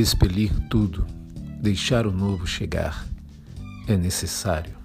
expelir tudo, deixar o novo chegar, é necessário.